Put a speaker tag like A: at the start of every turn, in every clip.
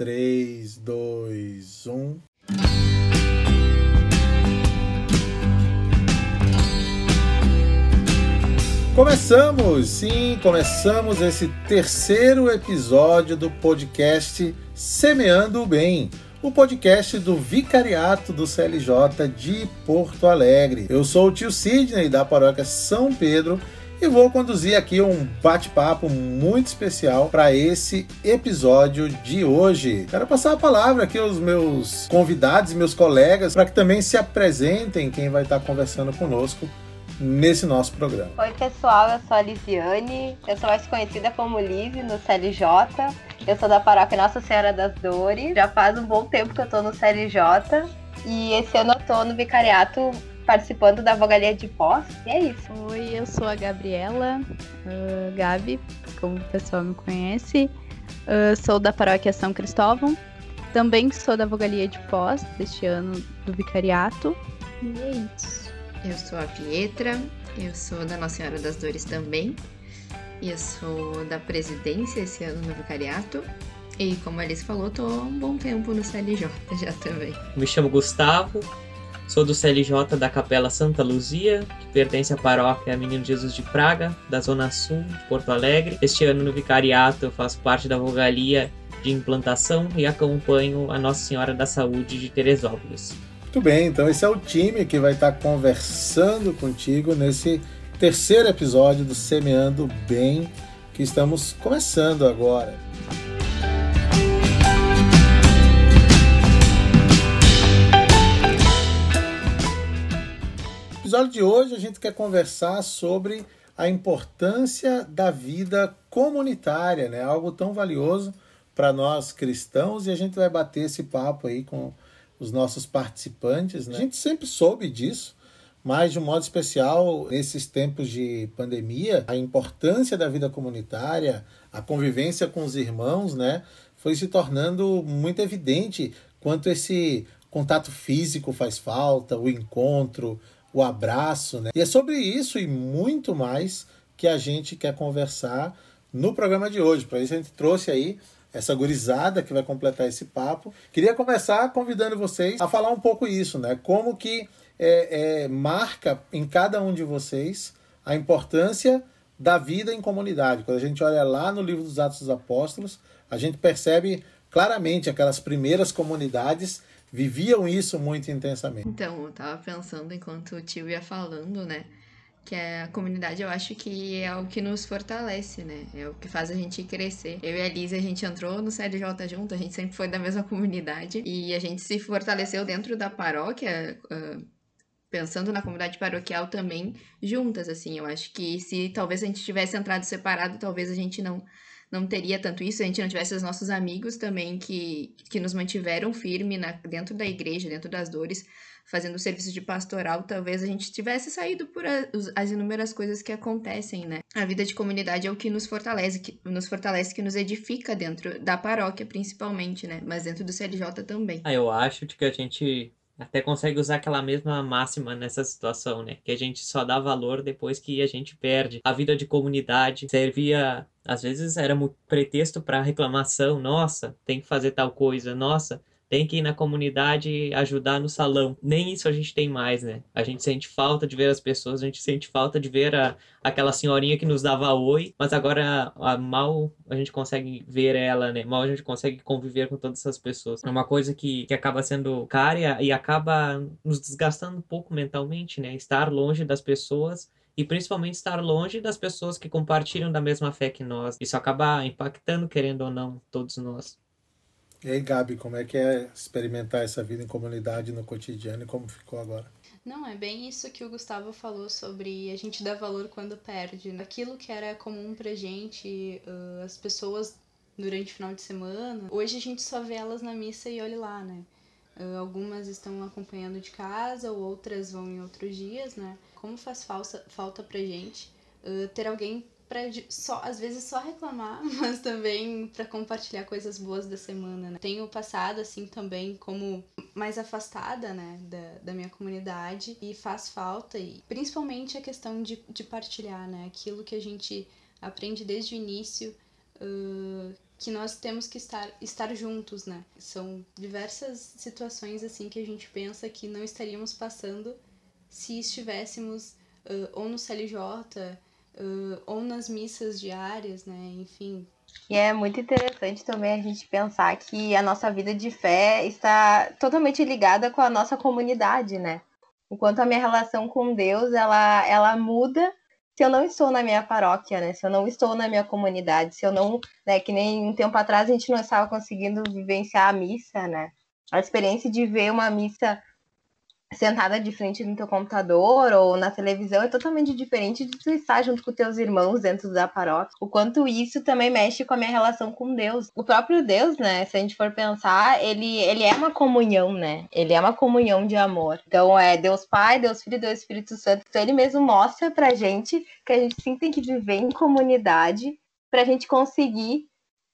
A: 3, 2, 1. Começamos, sim, começamos esse terceiro episódio do podcast Semeando o Bem, o podcast do Vicariato do CLJ de Porto Alegre. Eu sou o tio Sidney da paróquia São Pedro e vou conduzir aqui um bate-papo muito especial para esse episódio de hoje. Quero passar a palavra aqui aos meus convidados e meus colegas para que também se apresentem quem vai estar conversando conosco nesse nosso programa.
B: Oi, pessoal, eu sou a Lisiane, eu sou mais conhecida como Liz no CLJ. Eu sou da paróquia Nossa Senhora das Dores. Já faz um bom tempo que eu tô no CLJ. E esse ano eu tô no vicariato participando da vogalia de pós. E é isso.
C: Oi, eu sou a Gabriela, uh, Gabi, como o pessoal me conhece. Uh, sou da paróquia São Cristóvão. Também sou da vogalia de pós deste ano do vicariato. E é isso.
D: Eu sou a Pietra, eu sou da Nossa Senhora das Dores também. E eu sou da presidência esse ano no vicariato. E como a Alice falou, tô há um bom tempo no CLJ já também.
E: Me chamo Gustavo, Sou do CLJ da Capela Santa Luzia, que pertence à paróquia Menino Jesus de Praga, da Zona Sul de Porto Alegre. Este ano no vicariato eu faço parte da vogalia de implantação e acompanho a Nossa Senhora da Saúde de Teresópolis.
A: Muito bem, então esse é o time que vai estar conversando contigo nesse terceiro episódio do Semeando Bem, que estamos começando agora. Episódio de hoje a gente quer conversar sobre a importância da vida comunitária, né? Algo tão valioso para nós cristãos e a gente vai bater esse papo aí com os nossos participantes, né? A gente sempre soube disso, mas de um modo especial nesses tempos de pandemia, a importância da vida comunitária, a convivência com os irmãos, né, foi se tornando muito evidente quanto esse contato físico faz falta, o encontro, o abraço, né? E é sobre isso e muito mais que a gente quer conversar no programa de hoje. Para isso a gente trouxe aí essa gurizada que vai completar esse papo. Queria começar convidando vocês a falar um pouco isso, né? Como que é, é, marca em cada um de vocês a importância da vida em comunidade. Quando a gente olha lá no livro dos Atos dos Apóstolos, a gente percebe claramente aquelas primeiras comunidades viviam isso muito intensamente.
D: Então, eu tava pensando enquanto o tio ia falando, né? Que a comunidade eu acho que é o que nos fortalece, né? É o que faz a gente crescer. Eu e a Liz, a gente entrou no CLJ junto, a gente sempre foi da mesma comunidade e a gente se fortaleceu dentro da paróquia. Uh, pensando na comunidade paroquial também juntas, assim. Eu acho que se talvez a gente tivesse entrado separado, talvez a gente não não teria tanto isso se a gente não tivesse os nossos amigos também que, que nos mantiveram firme na, dentro da igreja, dentro das dores, fazendo serviço de pastoral, talvez a gente tivesse saído por as inúmeras coisas que acontecem, né? A vida de comunidade é o que nos fortalece, que nos fortalece, que nos edifica dentro da paróquia, principalmente, né? Mas dentro do CLJ também.
E: Ah, eu acho que a gente até consegue usar aquela mesma máxima nessa situação, né? Que a gente só dá valor depois que a gente perde. A vida de comunidade servia, às vezes era pretexto para reclamação, nossa, tem que fazer tal coisa, nossa, tem que ir na comunidade ajudar no salão. Nem isso a gente tem mais, né? A gente sente falta de ver as pessoas, a gente sente falta de ver a, aquela senhorinha que nos dava oi, mas agora a, mal a gente consegue ver ela, né? Mal a gente consegue conviver com todas essas pessoas. É uma coisa que, que acaba sendo cara e acaba nos desgastando um pouco mentalmente, né? Estar longe das pessoas e principalmente estar longe das pessoas que compartilham da mesma fé que nós. Isso acaba impactando, querendo ou não, todos nós.
A: E aí, Gabi, como é que é experimentar essa vida em comunidade no cotidiano e como ficou agora?
C: Não, é bem isso que o Gustavo falou sobre a gente dar valor quando perde. Né? Aquilo que era comum pra gente, uh, as pessoas durante o final de semana, hoje a gente só vê elas na missa e olha lá, né? Uh, algumas estão acompanhando de casa, ou outras vão em outros dias, né? Como faz falta, falta pra gente uh, ter alguém para só às vezes só reclamar, mas também para compartilhar coisas boas da semana. Né? Tenho passado assim também como mais afastada, né, da, da minha comunidade e faz falta e principalmente a questão de, de partilhar, né, aquilo que a gente aprende desde o início uh, que nós temos que estar, estar juntos, né? São diversas situações assim que a gente pensa que não estaríamos passando se estivéssemos uh, ou no CLJ uh, ou nas missas diárias, né? Enfim.
B: E é muito interessante também a gente pensar que a nossa vida de fé está totalmente ligada com a nossa comunidade, né? Enquanto a minha relação com Deus, ela, ela muda se eu não estou na minha paróquia, né? Se eu não estou na minha comunidade, se eu não, né, que nem um tempo atrás a gente não estava conseguindo vivenciar a missa, né? A experiência de ver uma missa sentada de frente no teu computador ou na televisão é totalmente diferente de tu estar junto com teus irmãos dentro da paróquia. O quanto isso também mexe com a minha relação com Deus. O próprio Deus, né, se a gente for pensar, ele, ele é uma comunhão, né? Ele é uma comunhão de amor. Então é Deus Pai, Deus Filho e Deus Espírito Santo. Então ele mesmo mostra pra gente que a gente sim tem que viver em comunidade pra gente conseguir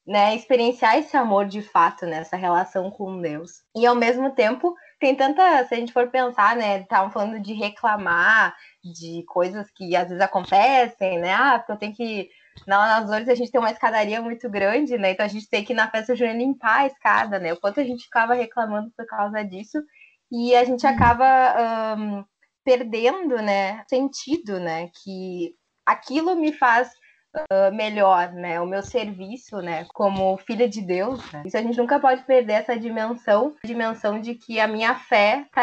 B: né, experienciar esse amor de fato nessa relação com Deus. E ao mesmo tempo, tem tanta, se a gente for pensar, né, estavam falando de reclamar de coisas que às vezes acontecem, né? Ah, porque eu tenho que na nas Dores a gente tem uma escadaria muito grande, né? Então a gente tem que ir na festa junina limpar a escada, né? O quanto a gente ficava reclamando por causa disso e a gente acaba um, perdendo, né, sentido, né? Que aquilo me faz uh, melhor, né? O meu serviço, né? Como filha de Deus, né? Isso a gente nunca pode perder essa dimensão, dimensão de que a minha fé tá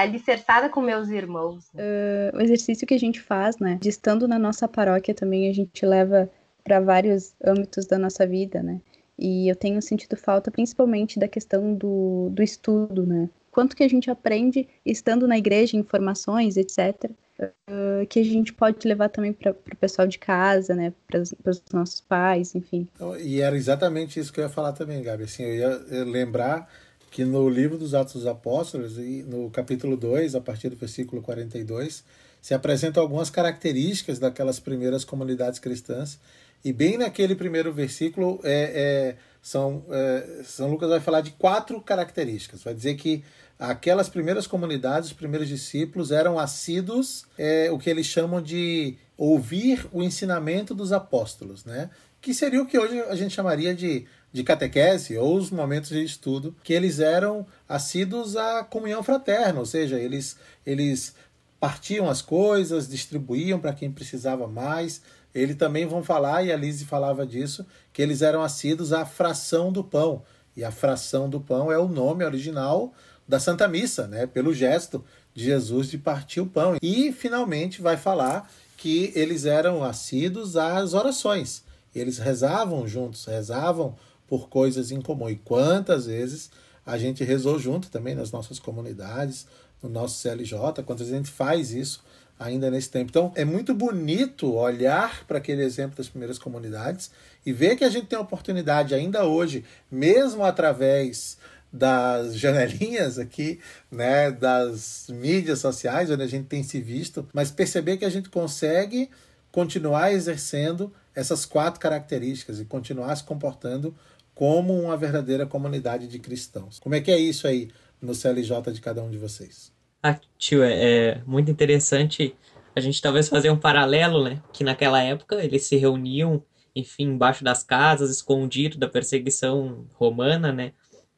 B: alicerçada com meus irmãos.
F: Né? Uh, o exercício que a gente faz, né? De estando na nossa paróquia também a gente leva para vários âmbitos da nossa vida, né? E eu tenho sentido falta principalmente da questão do, do estudo, né? Quanto que a gente aprende estando na igreja, informações, etc uh, que a gente pode levar também para o pessoal de casa, né, para os nossos pais, enfim.
A: Então, e era exatamente isso que eu ia falar também, Gabi. Assim, eu ia lembrar que no livro dos Atos dos Apóstolos, no capítulo 2, a partir do versículo 42, se apresentam algumas características daquelas primeiras comunidades cristãs. E bem naquele primeiro versículo, é, é são, é, São Lucas vai falar de quatro características. Vai dizer que aquelas primeiras comunidades, os primeiros discípulos eram assíduos, é, o que eles chamam de ouvir o ensinamento dos apóstolos, né? que seria o que hoje a gente chamaria de, de catequese ou os momentos de estudo, que eles eram assíduos à comunhão fraterna, ou seja, eles, eles partiam as coisas, distribuíam para quem precisava mais. Eles também vão falar, e a Lise falava disso, que eles eram assíduos à fração do pão. E a fração do pão é o nome original da Santa Missa, né? Pelo gesto de Jesus de partir o pão. E finalmente vai falar que eles eram assíduos às orações. Eles rezavam juntos, rezavam por coisas em comum. E quantas vezes a gente rezou junto também nas nossas comunidades, no nosso CLJ, quantas vezes a gente faz isso ainda nesse tempo. Então é muito bonito olhar para aquele exemplo das primeiras comunidades e ver que a gente tem a oportunidade ainda hoje, mesmo através das janelinhas aqui, né, das mídias sociais, onde a gente tem se visto, mas perceber que a gente consegue continuar exercendo essas quatro características e continuar se comportando como uma verdadeira comunidade de cristãos. Como é que é isso aí no CLJ de cada um de vocês?
E: Ah, tio, é, é muito interessante a gente talvez fazer um paralelo, né? Que naquela época eles se reuniam, enfim, embaixo das casas, escondido da perseguição romana, né?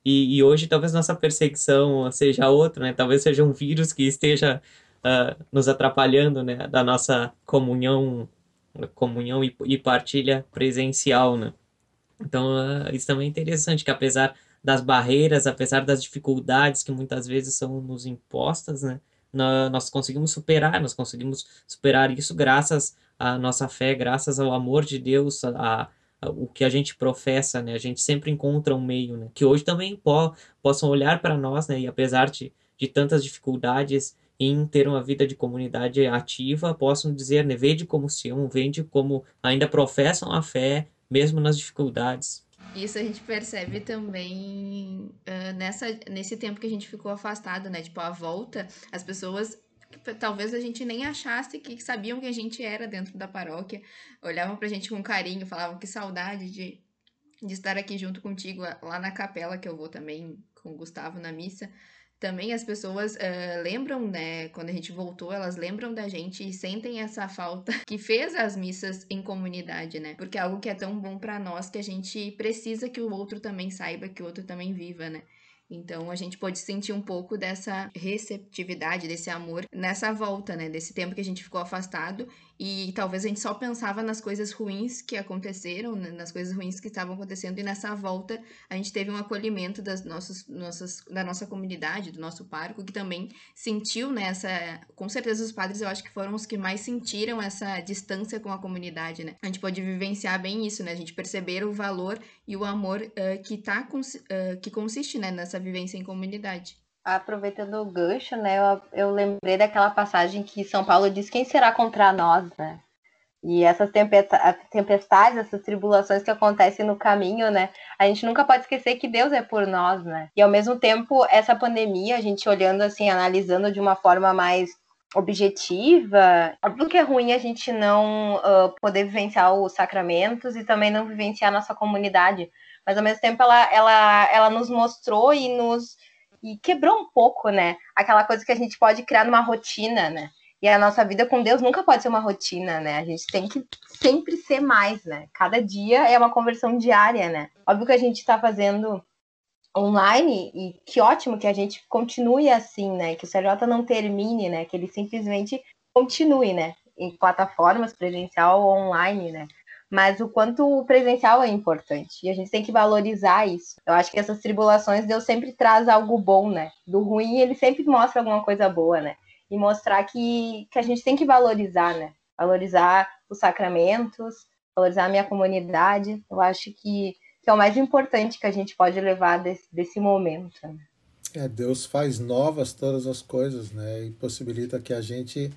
E: E, e, hoje talvez nossa perseguição seja outra, né? Talvez seja um vírus que esteja uh, nos atrapalhando, né? Da nossa comunhão, comunhão e, e partilha presencial, né? Então uh, isso também é interessante, que apesar das barreiras, apesar das dificuldades que muitas vezes são nos impostas, né? Nós conseguimos superar, nós conseguimos superar isso graças à nossa fé, graças ao amor de Deus, a, o que a gente professa, né? A gente sempre encontra um meio, né? Que hoje também po possam olhar para nós, né? E apesar de, de tantas dificuldades em ter uma vida de comunidade ativa, possam dizer, né? Vede como Sião, vende como ainda professam a fé, mesmo nas dificuldades.
D: Isso a gente percebe também uh, nessa, nesse tempo que a gente ficou afastado, né? Tipo, a volta, as pessoas talvez a gente nem achasse que sabiam que a gente era dentro da paróquia, olhavam pra gente com carinho, falavam que saudade de, de estar aqui junto contigo lá na capela, que eu vou também com o Gustavo na missa. também as pessoas uh, lembram, né, quando a gente voltou, elas lembram da gente e sentem essa falta que fez as missas em comunidade, né? Porque é algo que é tão bom para nós que a gente precisa que o outro também saiba, que o outro também viva, né? Então a gente pode sentir um pouco dessa receptividade, desse amor nessa volta, né? Desse tempo que a gente ficou afastado e talvez a gente só pensava nas coisas ruins que aconteceram, né? nas coisas ruins que estavam acontecendo e nessa volta a gente teve um acolhimento das nossas, nossas, da nossa comunidade, do nosso parco, que também sentiu nessa, né, com certeza os padres eu acho que foram os que mais sentiram essa distância com a comunidade, né? A gente pode vivenciar bem isso, né? A gente perceber o valor e o amor uh, que tá uh, que consiste, né, nessa vivência em comunidade.
B: Aproveitando o gancho, né, eu, eu lembrei daquela passagem que São Paulo diz: quem será contra nós, né? E essas tempestades, essas tribulações que acontecem no caminho, né? A gente nunca pode esquecer que Deus é por nós, né? E ao mesmo tempo, essa pandemia, a gente olhando assim, analisando de uma forma mais objetiva, óbvio que é ruim a gente não uh, poder vivenciar os sacramentos e também não vivenciar a nossa comunidade. Mas ao mesmo tempo ela, ela, ela nos mostrou e nos e quebrou um pouco, né? Aquela coisa que a gente pode criar numa rotina, né? E a nossa vida com Deus nunca pode ser uma rotina, né? A gente tem que sempre ser mais, né? Cada dia é uma conversão diária, né? Óbvio que a gente está fazendo online e que ótimo que a gente continue assim, né? Que o CJ não termine, né? Que ele simplesmente continue, né? Em plataformas presencial ou online, né? Mas o quanto o presencial é importante. E a gente tem que valorizar isso. Eu acho que essas tribulações, Deus sempre traz algo bom, né? Do ruim, ele sempre mostra alguma coisa boa, né? E mostrar que, que a gente tem que valorizar, né? Valorizar os sacramentos, valorizar a minha comunidade. Eu acho que, que é o mais importante que a gente pode levar desse, desse momento. Né?
A: É, Deus faz novas todas as coisas, né? E possibilita que a gente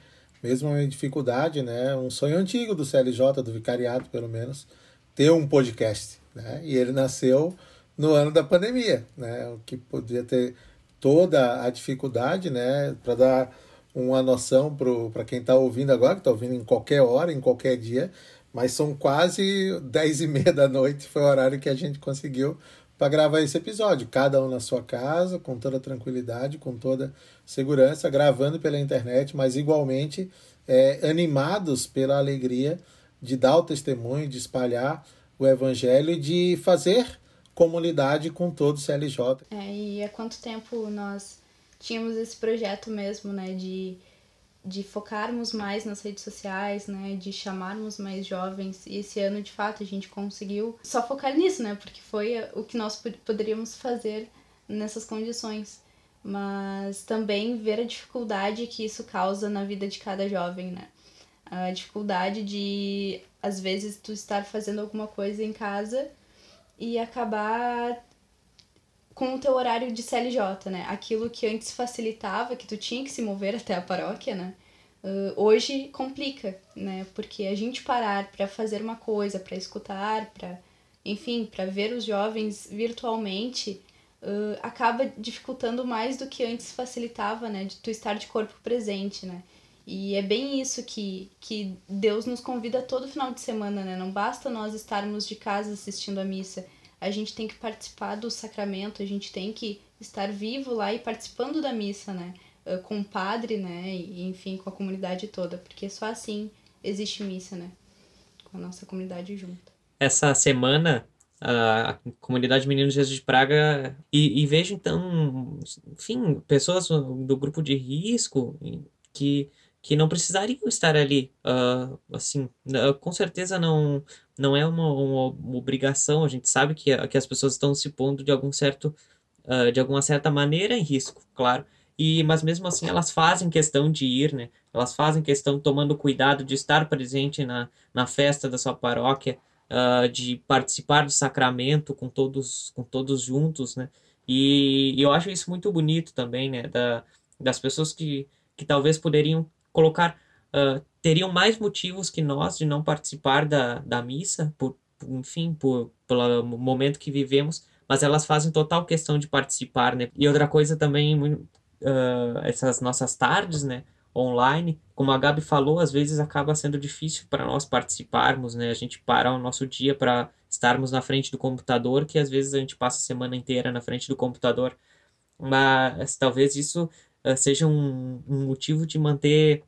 A: mesmo em dificuldade, né? Um sonho antigo do CLJ, do vicariato, pelo menos, ter um podcast, né? E ele nasceu no ano da pandemia, né? O que podia ter toda a dificuldade, né? Para dar uma noção para quem está ouvindo agora, que está ouvindo em qualquer hora, em qualquer dia, mas são quase 10 e meia da noite, foi o horário que a gente conseguiu para gravar esse episódio, cada um na sua casa, com toda tranquilidade, com toda segurança, gravando pela internet, mas igualmente é, animados pela alegria de dar o testemunho, de espalhar o evangelho e de fazer comunidade com todo o CLJ.
C: É, e há quanto tempo nós tínhamos esse projeto mesmo, né, de de focarmos mais nas redes sociais, né, de chamarmos mais jovens. E esse ano, de fato, a gente conseguiu só focar nisso, né, porque foi o que nós poderíamos fazer nessas condições. Mas também ver a dificuldade que isso causa na vida de cada jovem, né? A dificuldade de, às vezes, tu estar fazendo alguma coisa em casa e acabar com o teu horário de CLJ, né? Aquilo que antes facilitava, que tu tinha que se mover até a paróquia, né? Uh, hoje complica, né? Porque a gente parar para fazer uma coisa, para escutar, para, enfim, para ver os jovens virtualmente, uh, acaba dificultando mais do que antes facilitava, né? De tu estar de corpo presente, né? E é bem isso que, que Deus nos convida todo final de semana, né? Não basta nós estarmos de casa assistindo a missa a gente tem que participar do sacramento, a gente tem que estar vivo lá e participando da missa, né? Ah, com o padre, né? E, enfim, com a comunidade toda, porque só assim existe missa, né? Com a nossa comunidade junto.
E: Essa semana, a comunidade Meninos Jesus de Praga, e, e vejo então, enfim, pessoas do grupo de risco que que não precisariam estar ali. Uh, assim, com certeza não não é uma, uma, obrigação. A gente sabe que, que as pessoas estão se pondo de algum certo uh, de alguma certa maneira em risco, claro. E mas mesmo assim elas fazem questão de ir, né? Elas fazem questão tomando cuidado de estar presente na, na festa da sua paróquia, uh, de participar do sacramento com todos com todos juntos, né? E, e eu acho isso muito bonito também, né? Da, das pessoas que, que talvez poderiam colocar uh, teriam mais motivos que nós de não participar da, da missa, por, enfim, por, pelo momento que vivemos, mas elas fazem total questão de participar, né? E outra coisa também, uh, essas nossas tardes, né? Online, como a Gabi falou, às vezes acaba sendo difícil para nós participarmos, né? A gente parar o nosso dia para estarmos na frente do computador, que às vezes a gente passa a semana inteira na frente do computador. mas talvez isso uh, seja um, um motivo de manter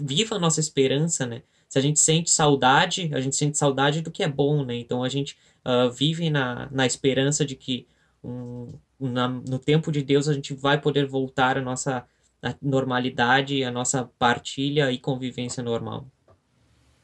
E: viva a nossa esperança, né? Se a gente sente saudade, a gente sente saudade do que é bom, né? Então a gente uh, vive na, na esperança de que um, na, no tempo de Deus a gente vai poder voltar à nossa normalidade, à nossa partilha e convivência normal.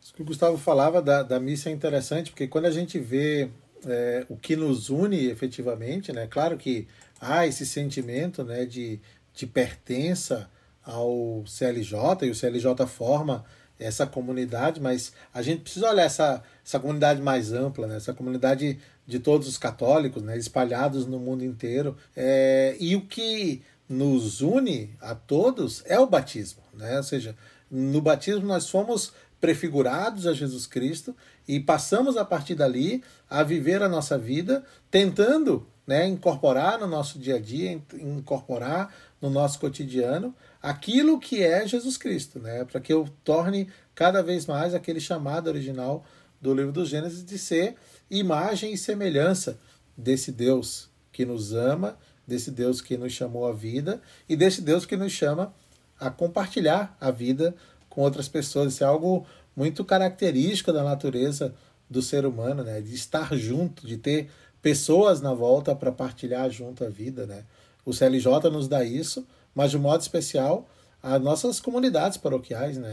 A: Isso que o Gustavo falava da, da missa é interessante, porque quando a gente vê é, o que nos une efetivamente, né? Claro que há esse sentimento né, de, de pertença ao CLJ, e o CLJ forma essa comunidade, mas a gente precisa olhar essa, essa comunidade mais ampla, né? essa comunidade de todos os católicos, né? espalhados no mundo inteiro. É, e o que nos une a todos é o batismo. Né? Ou seja, no batismo nós fomos prefigurados a Jesus Cristo e passamos a partir dali a viver a nossa vida tentando né, incorporar no nosso dia a dia, incorporar no nosso cotidiano aquilo que é Jesus Cristo, né, para que eu torne cada vez mais aquele chamado original do livro do Gênesis de ser imagem e semelhança desse Deus que nos ama, desse Deus que nos chamou à vida e desse Deus que nos chama a compartilhar a vida com outras pessoas. Isso é algo muito característico da natureza do ser humano, né? De estar junto, de ter pessoas na volta para partilhar junto a vida, né? O CLJ nos dá isso, mas de modo especial as nossas comunidades paroquiais, né,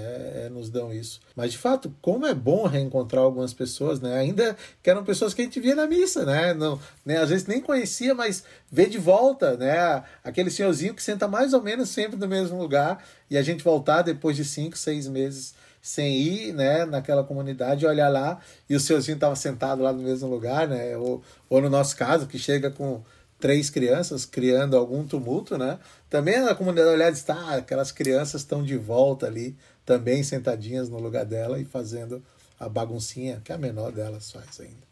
A: é, nos dão isso. Mas de fato, como é bom reencontrar algumas pessoas, né, ainda que eram pessoas que a gente via na missa, né, não, né, às vezes nem conhecia, mas vê de volta, né, aquele senhorzinho que senta mais ou menos sempre no mesmo lugar e a gente voltar depois de cinco, seis meses sem ir né, naquela comunidade, olhar lá e o senhorzinho estava sentado lá no mesmo lugar, né? Ou, ou no nosso caso, que chega com três crianças criando algum tumulto, né? Também na comunidade olhar está, ah, aquelas crianças estão de volta ali, também sentadinhas no lugar dela e fazendo a baguncinha que a menor delas faz ainda.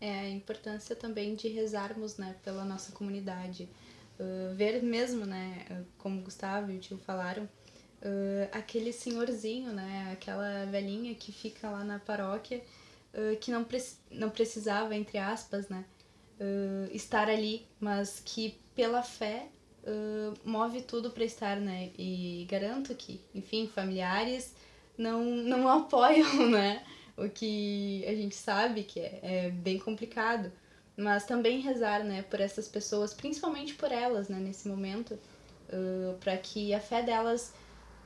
C: É a importância também de rezarmos, né, pela nossa comunidade. Uh, ver mesmo, né, como o Gustavo e o tio falaram, uh, aquele senhorzinho, né, aquela velhinha que fica lá na paróquia, uh, que não, pre não precisava, entre aspas, né, uh, estar ali, mas que pela fé move tudo para estar, né, e garanto que, enfim, familiares não, não apoiam, né, o que a gente sabe que é, é bem complicado, mas também rezar, né, por essas pessoas, principalmente por elas, né, nesse momento, para que a fé delas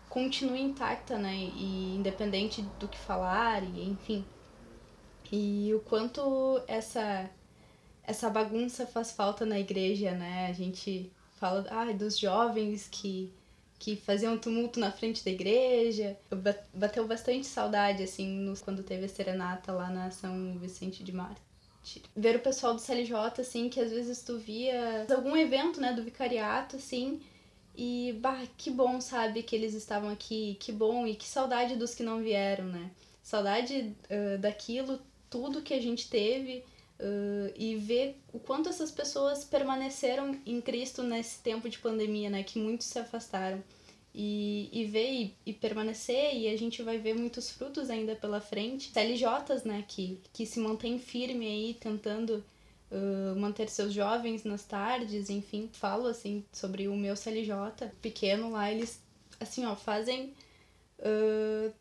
C: continue intacta, né? E independente do que falar, e enfim. E o quanto essa essa bagunça faz falta na igreja, né? A gente fala ah, dos jovens que que faziam tumulto na frente da igreja. Bateu bastante saudade, assim, no, quando teve a serenata lá na São Vicente de Marte. Ver o pessoal do CLJ, assim, que às vezes tu via algum evento, né, do vicariato, assim, e, bah, que bom, sabe, que eles estavam aqui, que bom, e que saudade dos que não vieram, né? Saudade uh, daquilo, tudo que a gente teve, uh, e ver o quanto essas pessoas permaneceram em Cristo nesse tempo de pandemia, né? Que muitos se afastaram. E, e ver e, e permanecer, e a gente vai ver muitos frutos ainda pela frente. CLJs, né, que, que se mantém firme aí, tentando manter seus jovens nas tardes, enfim, falo assim sobre o meu CLJ pequeno lá, eles assim, ó, fazem uh,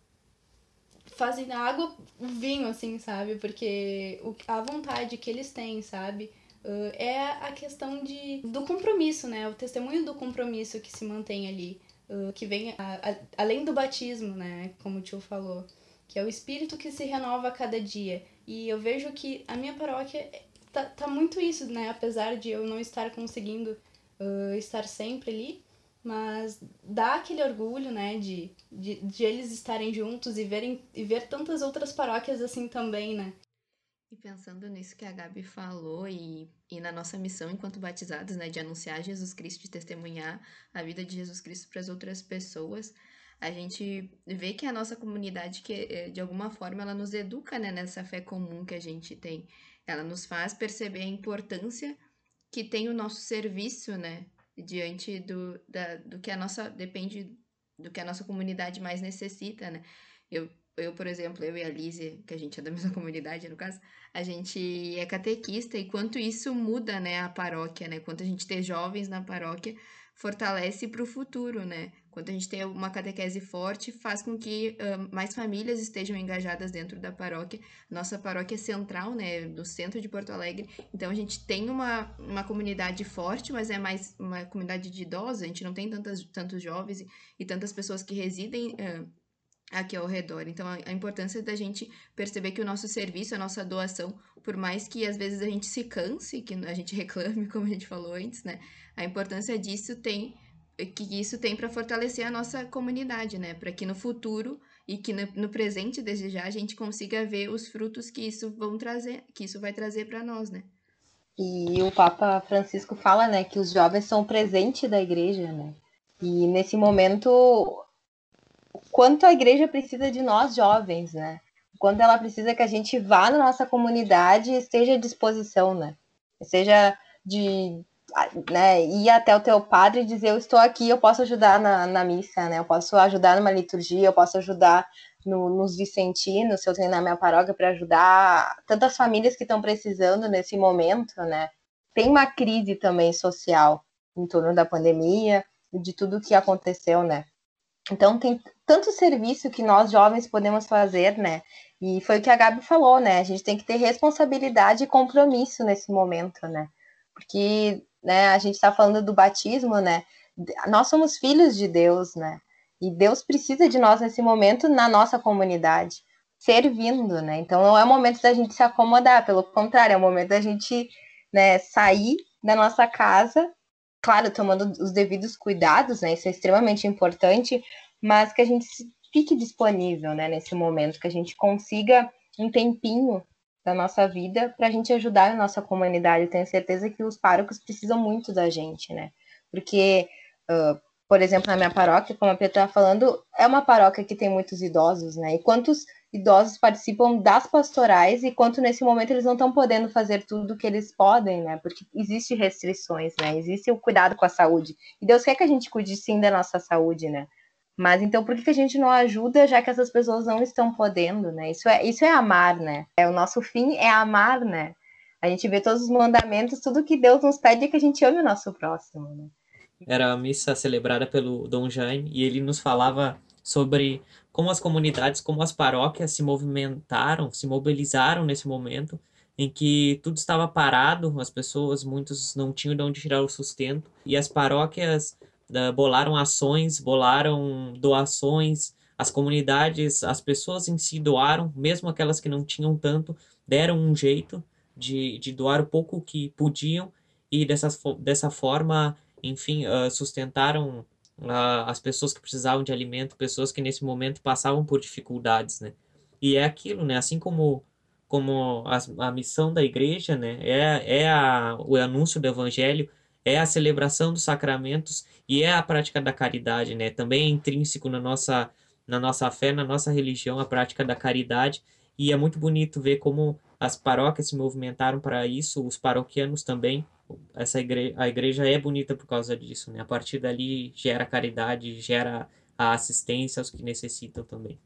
C: fazem água vinho, assim, sabe? Porque o, a vontade que eles têm, sabe? Uh, é a questão de, do compromisso, né? O testemunho do compromisso que se mantém ali. Uh, que vem a, a, além do batismo, né? Como o tio falou. Que é o espírito que se renova a cada dia. E eu vejo que a minha paróquia tá, tá muito isso, né? Apesar de eu não estar conseguindo uh, estar sempre ali, mas dá aquele orgulho, né, de, de, de eles estarem juntos e, verem, e ver tantas outras paróquias assim também, né?
D: E pensando nisso que a Gabi falou e, e na nossa missão enquanto batizados, né, de anunciar Jesus Cristo, de testemunhar a vida de Jesus Cristo para as outras pessoas, a gente vê que a nossa comunidade, que eh, de alguma forma, ela nos educa, né, nessa fé comum que a gente tem. Ela nos faz perceber a importância que tem o nosso serviço, né? Diante do, da, do que a nossa. depende do que a nossa comunidade mais necessita, né? Eu eu, por exemplo, eu e a Lise, que a gente é da mesma comunidade, no caso, a gente é catequista e quanto isso muda, né, a paróquia, né? Quanto a gente ter jovens na paróquia fortalece para o futuro, né? Quando a gente tem uma catequese forte, faz com que uh, mais famílias estejam engajadas dentro da paróquia. Nossa paróquia é central, né, do centro de Porto Alegre. Então a gente tem uma, uma comunidade forte, mas é mais uma comunidade de idosos. A gente não tem tantas, tantos jovens e, e tantas pessoas que residem uh, aqui ao redor. Então, a, importância da gente perceber que o nosso serviço, a nossa doação, por mais que às vezes a gente se canse, que a gente reclame, como a gente falou antes, né? A importância disso tem que isso tem para fortalecer a nossa comunidade, né? Para que no futuro e que no, presente desde já a gente consiga ver os frutos que isso vão trazer, que isso vai trazer para nós, né?
B: E o Papa Francisco fala, né, que os jovens são o presente da igreja, né? E nesse momento quanto a igreja precisa de nós jovens, né? Quanto ela precisa que a gente vá na nossa comunidade e esteja à disposição, né? Seja de né, ir até o teu padre e dizer eu estou aqui, eu posso ajudar na, na missa, né? Eu posso ajudar numa liturgia, eu posso ajudar no, nos vicentinos, se eu treinar minha paróquia para ajudar tantas famílias que estão precisando nesse momento, né? Tem uma crise também social em torno da pandemia, de tudo que aconteceu, né? Então tem tanto serviço que nós jovens podemos fazer, né? E foi o que a Gabi falou, né? A gente tem que ter responsabilidade e compromisso nesse momento, né? Porque, né, a gente está falando do batismo, né? Nós somos filhos de Deus, né? E Deus precisa de nós nesse momento na nossa comunidade, servindo, né? Então não é o momento da gente se acomodar, pelo contrário, é o momento da gente, né, sair da nossa casa claro, tomando os devidos cuidados, né? Isso é extremamente importante, mas que a gente fique disponível, né, nesse momento, que a gente consiga um tempinho da nossa vida para a gente ajudar a nossa comunidade. Eu tenho certeza que os párocos precisam muito da gente, né? Porque, uh, por exemplo, na minha paróquia, como a Petra estava falando, é uma paróquia que tem muitos idosos, né? E quantos idosos participam das pastorais e quanto nesse momento eles não estão podendo fazer tudo que eles podem, né? Porque existe restrições, né? Existe o cuidado com a saúde. E Deus quer que a gente cuide sim da nossa saúde, né? Mas então por que, a gente não ajuda já que essas pessoas não estão podendo, né? Isso é, isso é amar, né? É o nosso fim é amar, né? A gente vê todos os mandamentos, tudo que Deus nos pede é que a gente ame o nosso próximo, né?
E: Era a missa celebrada pelo Dom Jaime e ele nos falava sobre como as comunidades, como as paróquias se movimentaram, se mobilizaram nesse momento em que tudo estava parado, as pessoas, muitos não tinham de onde tirar o sustento, e as paróquias bolaram ações, bolaram doações, as comunidades, as pessoas em si doaram, mesmo aquelas que não tinham tanto, deram um jeito de, de doar o pouco que podiam, e dessa, dessa forma, enfim, uh, sustentaram as pessoas que precisavam de alimento, pessoas que nesse momento passavam por dificuldades, né? E é aquilo, né? Assim como como a, a missão da igreja, né? É, é a, o anúncio do evangelho, é a celebração dos sacramentos e é a prática da caridade, né? Também é intrínseco na nossa na nossa fé, na nossa religião, a prática da caridade. E é muito bonito ver como as paróquias se movimentaram para isso, os paroquianos também, essa a igreja é bonita por causa disso, né? A partir dali gera caridade, gera a assistência aos que necessitam também.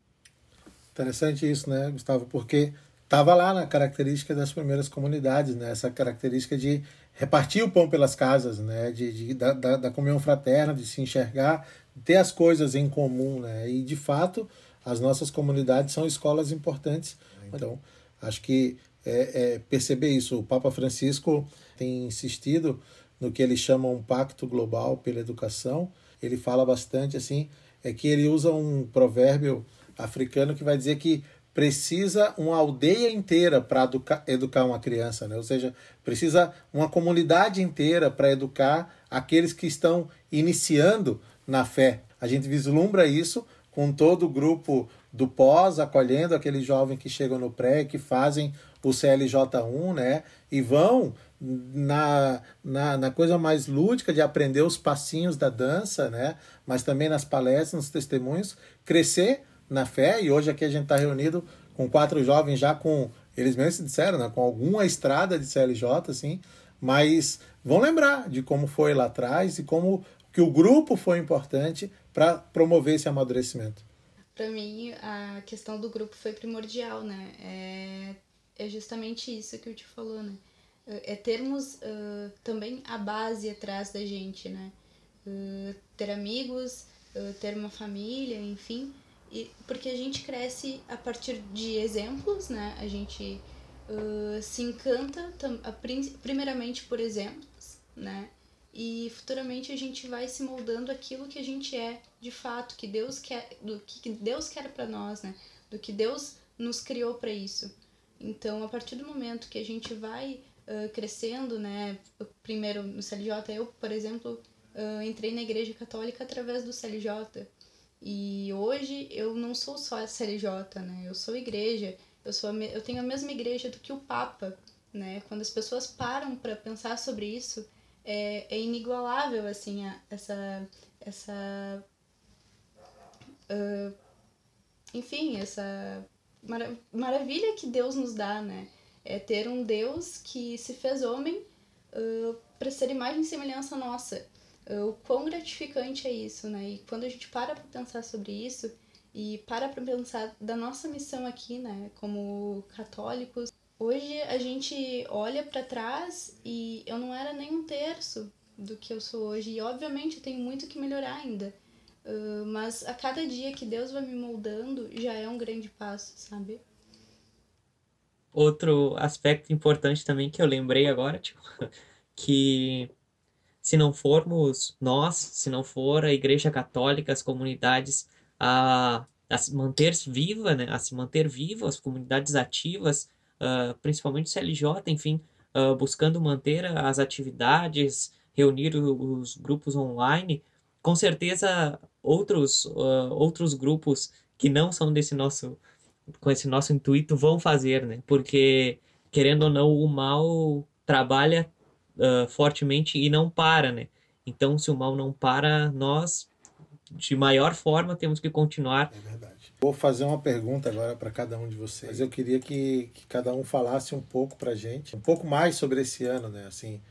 A: Interessante isso, né, Gustavo? Porque estava lá na característica das primeiras comunidades, né? Essa característica de repartir o pão pelas casas, né? De, de da, da, da, comunhão fraterna, de se enxergar, ter as coisas em comum, né? E de fato as nossas comunidades são escolas importantes. Então acho que é, é perceber isso. O Papa Francisco tem insistido no que ele chama um pacto global pela educação. Ele fala bastante assim, é que ele usa um provérbio africano que vai dizer que precisa uma aldeia inteira para educar, educar uma criança, né? ou seja, precisa uma comunidade inteira para educar aqueles que estão iniciando na fé. A gente vislumbra isso com todo o grupo do pós, acolhendo aquele jovem que chegam no pré, que fazem o CLJ1, né? E vão na, na, na, coisa mais lúdica de aprender os passinhos da dança, né? Mas também nas palestras, nos testemunhos, crescer na fé. E hoje aqui a gente está reunido com quatro jovens já com, eles mesmos disseram, né? Com alguma estrada de CLJ, assim, mas vão lembrar de como foi lá atrás e como que o grupo foi importante para promover esse amadurecimento.
C: para mim a questão do grupo foi primordial, né? É, é justamente isso que eu te falou, né? É termos uh, também a base atrás da gente, né? Uh, ter amigos, uh, ter uma família, enfim. E, porque a gente cresce a partir de exemplos, né? A gente se encanta, a, primeiramente por exemplos, né? E futuramente a gente vai se moldando aquilo que a gente é de fato, que Deus quer, do que Deus quer para nós, né? Do que Deus nos criou para isso. Então, a partir do momento que a gente vai uh, crescendo, né? Primeiro no CLJ, eu, por exemplo, uh, entrei na Igreja Católica através do CLJ. E hoje eu não sou só a CLJ, né? Eu sou igreja, eu sou eu tenho a mesma igreja do que o Papa, né? Quando as pessoas param para pensar sobre isso, é, é inigualável assim a, essa essa uh, enfim essa mara maravilha que Deus nos dá, né? É ter um Deus que se fez homem uh, para ser imagem e semelhança nossa. Uh, o quão gratificante é isso, né? E quando a gente para para pensar sobre isso e para para pensar da nossa missão aqui, né, como católicos, hoje a gente olha para trás e eu não era nem um terço do que eu sou hoje. E obviamente eu tenho muito que melhorar ainda. Uh, mas a cada dia que Deus vai me moldando já é um grande passo, sabe?
E: Outro aspecto importante também que eu lembrei agora, tipo, que se não formos nós, se não for a Igreja Católica, as comunidades a, a se manter viva, né, a se manter vivas, as comunidades ativas, uh, principalmente o CLJ, enfim, uh, buscando manter as atividades, reunir os grupos online, com certeza outros, uh, outros grupos que não são desse nosso com esse nosso intuito vão fazer, né? Porque querendo ou não o mal trabalha uh, fortemente e não para, né? Então se o mal não para, nós de maior forma temos que continuar.
A: É verdade. Vou fazer uma pergunta agora para cada um de vocês. Mas eu queria que, que cada um falasse um pouco para gente, um pouco mais sobre esse ano, né? Assim,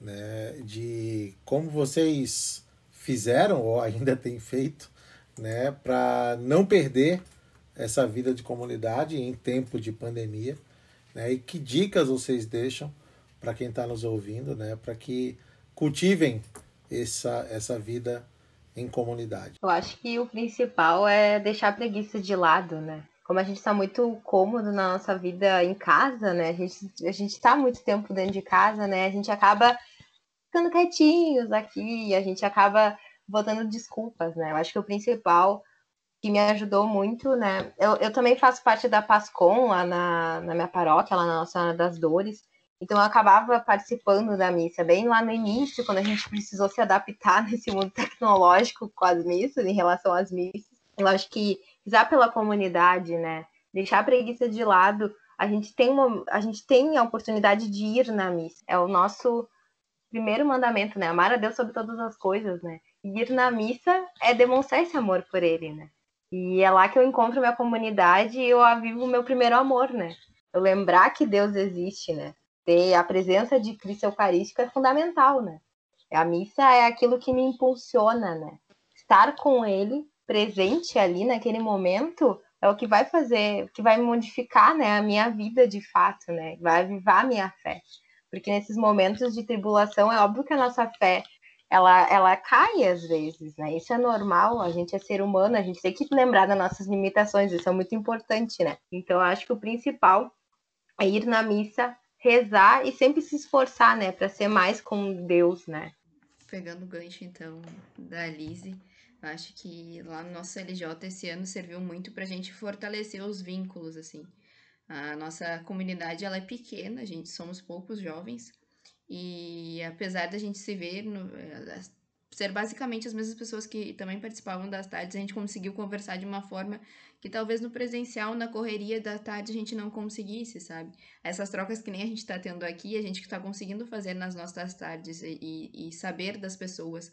A: né? De como vocês fizeram ou ainda têm feito, né, para não perder essa vida de comunidade em tempo de pandemia, né? E que dicas vocês deixam para quem está nos ouvindo, né, para que cultivem essa essa vida em comunidade.
B: Eu acho que o principal é deixar a preguiça de lado, né? Como a gente está muito cômodo na nossa vida em casa, né? A gente a está muito tempo dentro de casa, né? A gente acaba ficando quietinhos aqui, a gente acaba botando desculpas, né? Eu acho que o principal que me ajudou muito, né? Eu, eu também faço parte da PASCOM lá na, na minha paróquia, lá na Nossa Senhora das Dores. Então eu acabava participando da missa bem lá no início, quando a gente precisou se adaptar nesse mundo tecnológico com as missas, em relação às missas. Eu acho que rezar pela comunidade, né? Deixar a preguiça de lado, a gente tem uma, a gente tem a oportunidade de ir na missa. É o nosso primeiro mandamento, né? Amar a Deus sobre todas as coisas, né? E ir na missa é demonstrar esse amor por Ele, né? E é lá que eu encontro minha comunidade e eu avivo o meu primeiro amor, né? Eu lembrar que Deus existe, né? Ter a presença de Cristo Eucarístico é fundamental, né? A missa é aquilo que me impulsiona, né? Estar com Ele presente ali naquele momento é o que vai fazer, que vai modificar, né, a minha vida de fato, né? Vai avivar a minha fé. Porque nesses momentos de tribulação é óbvio que a nossa fé ela, ela cai às vezes, né? Isso é normal, a gente é ser humano, a gente tem que lembrar das nossas limitações, isso é muito importante, né? Então, eu acho que o principal é ir na missa, rezar e sempre se esforçar, né, para ser mais com Deus, né?
D: Pegando o gancho, então, da Lise, acho que lá no nosso LJ esse ano serviu muito para a gente fortalecer os vínculos, assim. A nossa comunidade, ela é pequena, a gente somos poucos jovens, e apesar da gente se ver, no, eh, ser basicamente as mesmas pessoas que também participavam das tardes, a gente conseguiu conversar de uma forma que talvez no presencial, na correria da tarde, a gente não conseguisse, sabe? Essas trocas que nem a gente está tendo aqui, a gente que está conseguindo fazer nas nossas tardes e, e saber das pessoas,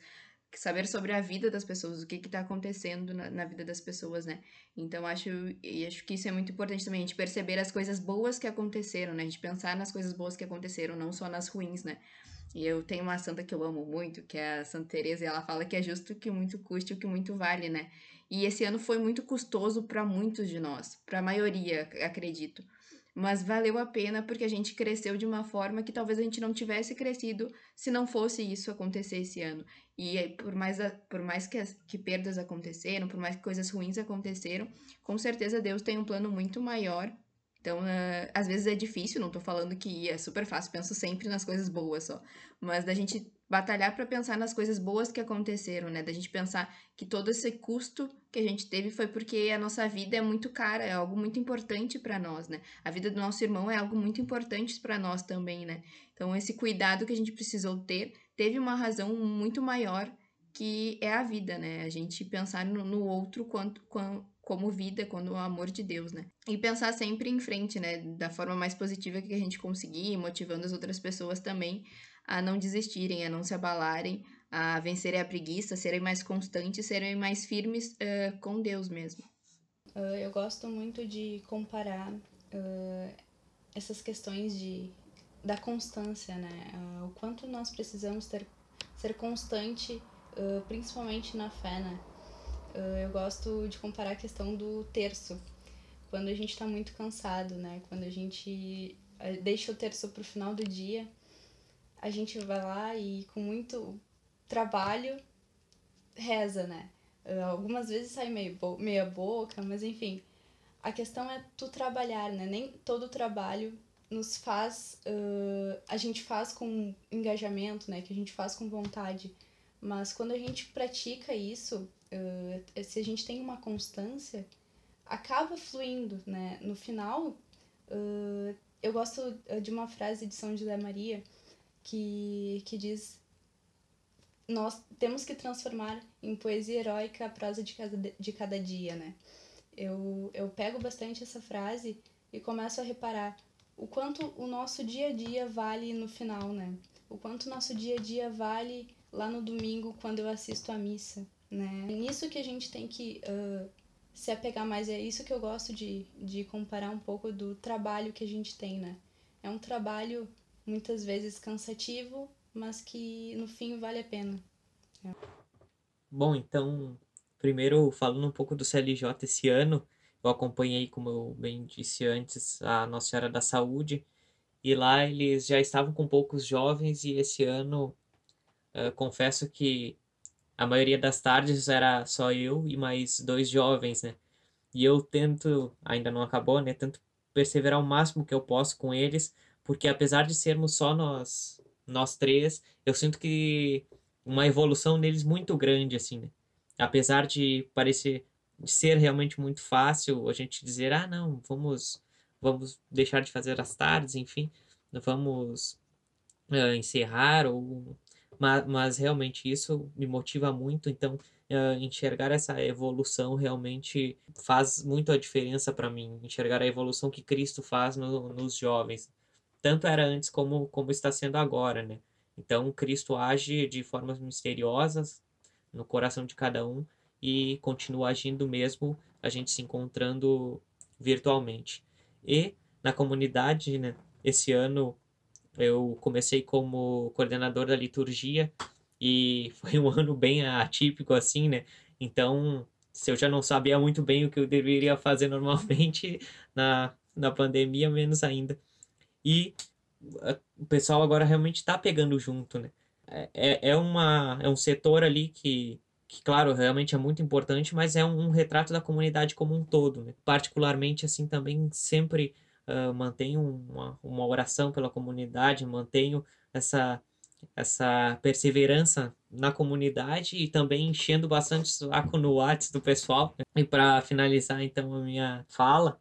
D: saber sobre a vida das pessoas, o que está acontecendo na, na, vida das pessoas, né? Então acho e acho que isso é muito importante também, a gente perceber as coisas boas que aconteceram, né? A gente pensar nas coisas boas que aconteceram, não só nas ruins, né? E eu tenho uma santa que eu amo muito, que é a Santa Teresa, e ela fala que é justo que muito custe o que muito vale, né? E esse ano foi muito custoso para muitos de nós, para a maioria, acredito. Mas valeu a pena porque a gente cresceu de uma forma que talvez a gente não tivesse crescido se não fosse isso acontecer esse ano. E por mais, por mais que, as, que perdas aconteceram, por mais que coisas ruins aconteceram, com certeza Deus tem um plano muito maior então, uh, às vezes é difícil, não tô falando que é super fácil, penso sempre nas coisas boas só. Mas da gente batalhar para pensar nas coisas boas que aconteceram, né? Da gente pensar que todo esse custo que a gente teve foi porque a nossa vida é muito cara, é algo muito importante para nós, né? A vida do nosso irmão é algo muito importante para nós também, né? Então, esse cuidado que a gente precisou ter teve uma razão muito maior que é a vida, né? A gente pensar no, no outro quanto, quanto como vida, quando o amor de Deus, né? E pensar sempre em frente, né? Da forma mais positiva que a gente conseguir, motivando as outras pessoas também a não desistirem, a não se abalarem, a vencerem a preguiça, serem mais constantes, serem mais firmes uh, com Deus mesmo.
C: Uh, eu gosto muito de comparar uh, essas questões de, da constância, né? o quanto nós precisamos ter, ser constante, principalmente na fé, né? Ah, eu gosto de comparar a questão do terço. Quando a gente está muito cansado, né? Quando a gente ah, deixa o terço para o final do dia, a gente vai lá e com muito trabalho reza, né? Ah, algumas vezes sai meio bo meia boca, mas enfim. A questão é tu trabalhar, né? Nem todo trabalho nos faz. Uh, a gente faz com engajamento, né? Que a gente faz com vontade. Mas quando a gente pratica isso, uh, se a gente tem uma constância, acaba fluindo, né? No final, uh, eu gosto de uma frase de São José Maria que, que diz nós temos que transformar em poesia heróica a prosa de cada, de cada dia, né? Eu, eu pego bastante essa frase e começo a reparar o quanto o nosso dia a dia vale no final, né? O quanto o nosso dia a dia vale lá no domingo quando eu assisto a missa né? É nisso que a gente tem que uh, se apegar mais. É isso que eu gosto de, de comparar um pouco do trabalho que a gente tem, né? É um trabalho muitas vezes cansativo, mas que no fim vale a pena. É.
E: Bom, então, primeiro falando um pouco do CLJ esse ano, eu acompanhei, como eu bem disse antes, a Nossa Senhora da Saúde, e lá eles já estavam com poucos jovens, e esse ano, uh, confesso que a maioria das tardes era só eu e mais dois jovens, né? E eu tento, ainda não acabou, né? Tento perseverar o máximo que eu posso com eles, porque apesar de sermos só nós, nós três, eu sinto que uma evolução neles muito grande, assim, né? Apesar de parecer de ser realmente muito fácil a gente dizer, ah, não, vamos, vamos deixar de fazer as tardes, enfim, vamos uh, encerrar ou mas, mas realmente isso me motiva muito, então uh, enxergar essa evolução realmente faz muito a diferença para mim, enxergar a evolução que Cristo faz no, nos jovens, tanto era antes como, como está sendo agora, né? Então Cristo age de formas misteriosas no coração de cada um e continua agindo mesmo a gente se encontrando virtualmente. E na comunidade, né, esse ano eu comecei como coordenador da liturgia e foi um ano bem atípico assim, né? Então, se eu já não sabia muito bem o que eu deveria fazer normalmente na, na pandemia, menos ainda. E o pessoal agora realmente está pegando junto, né? É, é, é, uma, é um setor ali que, que, claro, realmente é muito importante, mas é um, um retrato da comunidade como um todo, né? Particularmente, assim, também sempre uh, mantenho uma, uma oração pela comunidade, mantenho essa, essa perseverança na comunidade e também enchendo bastante saco no WhatsApp do pessoal. E para finalizar então a minha fala,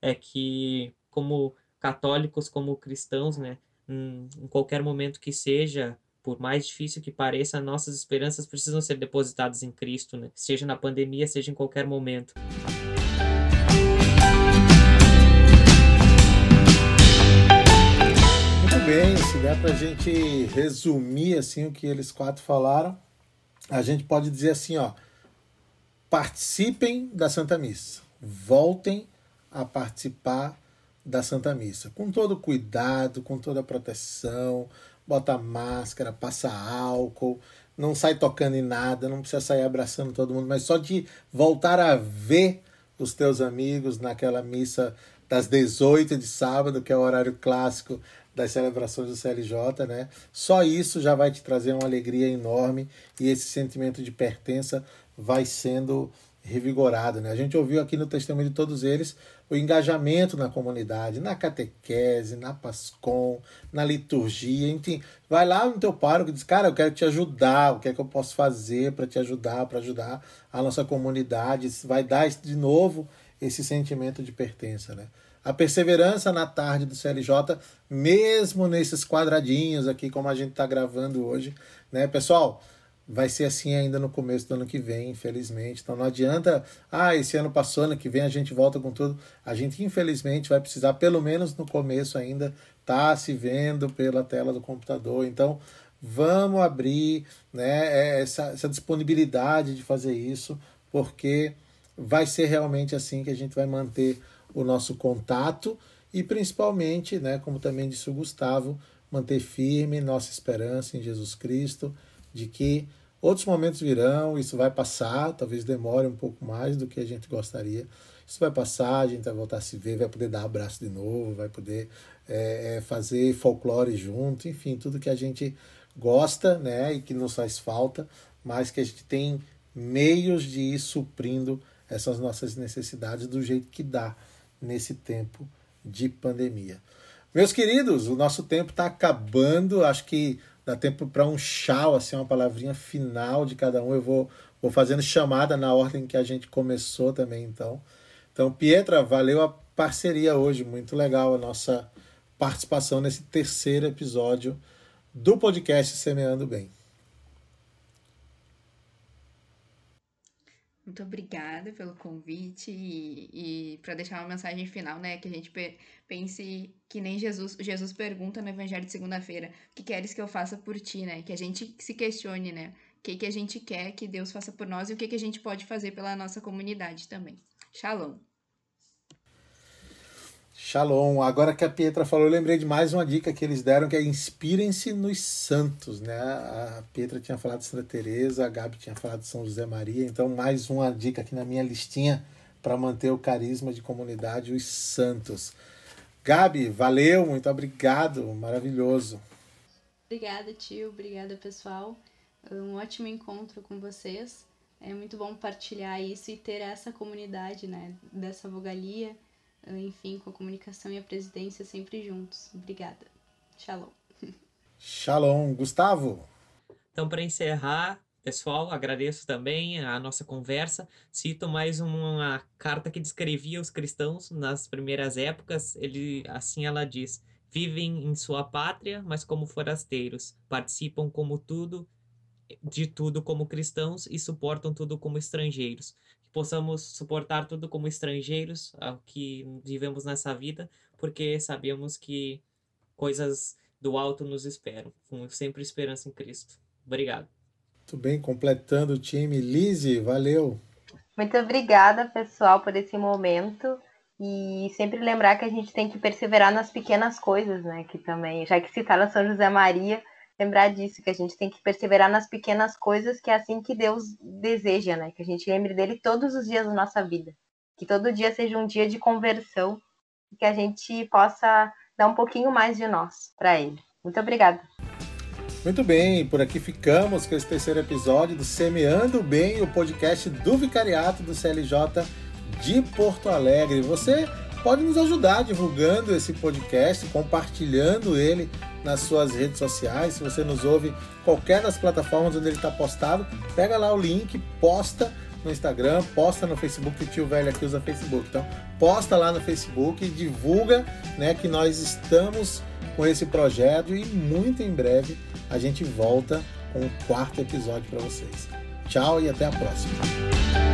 E: é que como católicos, como cristãos, né, em qualquer momento que seja, por mais difícil que pareça, nossas esperanças precisam ser depositadas em Cristo, né? seja na pandemia, seja em qualquer momento.
A: Bem, se der para a gente resumir assim o que eles quatro falaram, a gente pode dizer assim, ó, participem da Santa Missa, voltem a participar da Santa Missa, com todo cuidado, com toda proteção, bota máscara, passa álcool, não sai tocando em nada, não precisa sair abraçando todo mundo, mas só de voltar a ver os teus amigos naquela missa das 18 de sábado, que é o horário clássico das celebrações do CLJ, né? Só isso já vai te trazer uma alegria enorme e esse sentimento de pertença vai sendo revigorado, né? A gente ouviu aqui no testemunho de todos eles o engajamento na comunidade, na catequese, na pascom, na liturgia, enfim, vai lá no teu pároco e diz, cara, eu quero te ajudar, o que é que eu posso fazer para te ajudar, para ajudar a nossa comunidade, vai dar de novo esse sentimento de pertença, né? A perseverança na tarde do CLJ, mesmo nesses quadradinhos aqui, como a gente está gravando hoje, né, pessoal? vai ser assim ainda no começo do ano que vem, infelizmente. Então não adianta, ah, esse ano passou, ano que vem a gente volta com tudo. A gente, infelizmente, vai precisar, pelo menos no começo ainda, tá se vendo pela tela do computador. Então vamos abrir né, é, essa, essa disponibilidade de fazer isso, porque vai ser realmente assim que a gente vai manter o nosso contato e principalmente, né, como também disse o Gustavo, manter firme nossa esperança em Jesus Cristo de que outros momentos virão, isso vai passar, talvez demore um pouco mais do que a gente gostaria. Isso vai passar, a gente vai voltar a se ver, vai poder dar abraço de novo, vai poder é, é, fazer folclore junto, enfim, tudo que a gente gosta né, e que nos faz falta, mas que a gente tem meios de ir suprindo essas nossas necessidades do jeito que dá nesse tempo de pandemia. Meus queridos, o nosso tempo está acabando. Acho que dá tempo para um chau, assim, uma palavrinha final de cada um. Eu vou, vou fazendo chamada na ordem que a gente começou também, então. Então, Pietra, valeu a parceria hoje, muito legal a nossa participação nesse terceiro episódio do podcast Semeando Bem.
D: Muito obrigada pelo convite e, e para deixar uma mensagem final, né, que a gente pense que nem Jesus, Jesus pergunta no Evangelho de segunda-feira, o que queres que eu faça por ti, né? Que a gente se questione, né? O que, que a gente quer que Deus faça por nós e o que, que a gente pode fazer pela nossa comunidade também. Shalom.
A: Shalom. Agora que a Pietra falou, eu lembrei de mais uma dica que eles deram, que é inspirem-se nos santos, né? A Pietra tinha falado de Santa Teresa, a Gabi tinha falado de São José Maria, então mais uma dica aqui na minha listinha para manter o carisma de comunidade, os santos. Gabi, valeu, muito obrigado, maravilhoso.
C: Obrigada, tio, obrigada, pessoal. Um ótimo encontro com vocês. É muito bom partilhar isso e ter essa comunidade, né, dessa vogalia enfim, com a comunicação e a presidência sempre juntos. Obrigada. Shalom.
A: Shalom. Gustavo?
E: Então, para encerrar, pessoal, agradeço também a nossa conversa. Cito mais uma carta que descrevia os cristãos nas primeiras épocas. Ele, assim ela diz: vivem em sua pátria, mas como forasteiros, participam como tudo de tudo como cristãos e suportam tudo como estrangeiros possamos suportar tudo como estrangeiros ao que vivemos nessa vida, porque sabemos que coisas do alto nos esperam, com sempre esperança em Cristo. Obrigado.
A: Muito bem, completando o time. Lise, valeu.
B: Muito obrigada, pessoal, por esse momento. E sempre lembrar que a gente tem que perseverar nas pequenas coisas, né? Que também, já que citaram São José Maria, lembrar disso, que a gente tem que perseverar nas pequenas coisas, que é assim que Deus deseja, né? Que a gente lembre dele todos os dias da nossa vida. Que todo dia seja um dia de conversão e que a gente possa dar um pouquinho mais de nós para ele. Muito obrigada.
A: Muito bem, por aqui ficamos com esse terceiro episódio do Semeando Bem, o podcast do Vicariato do CLJ de Porto Alegre. Você pode nos ajudar divulgando esse podcast, compartilhando ele nas suas redes sociais. Se você nos ouve qualquer das plataformas onde ele está postado, pega lá o link, posta no Instagram, posta no Facebook, o tio velho aqui usa Facebook. Então, posta lá no Facebook e divulga né, que nós estamos com esse projeto e muito em breve a gente volta com o quarto episódio para vocês. Tchau e até a próxima.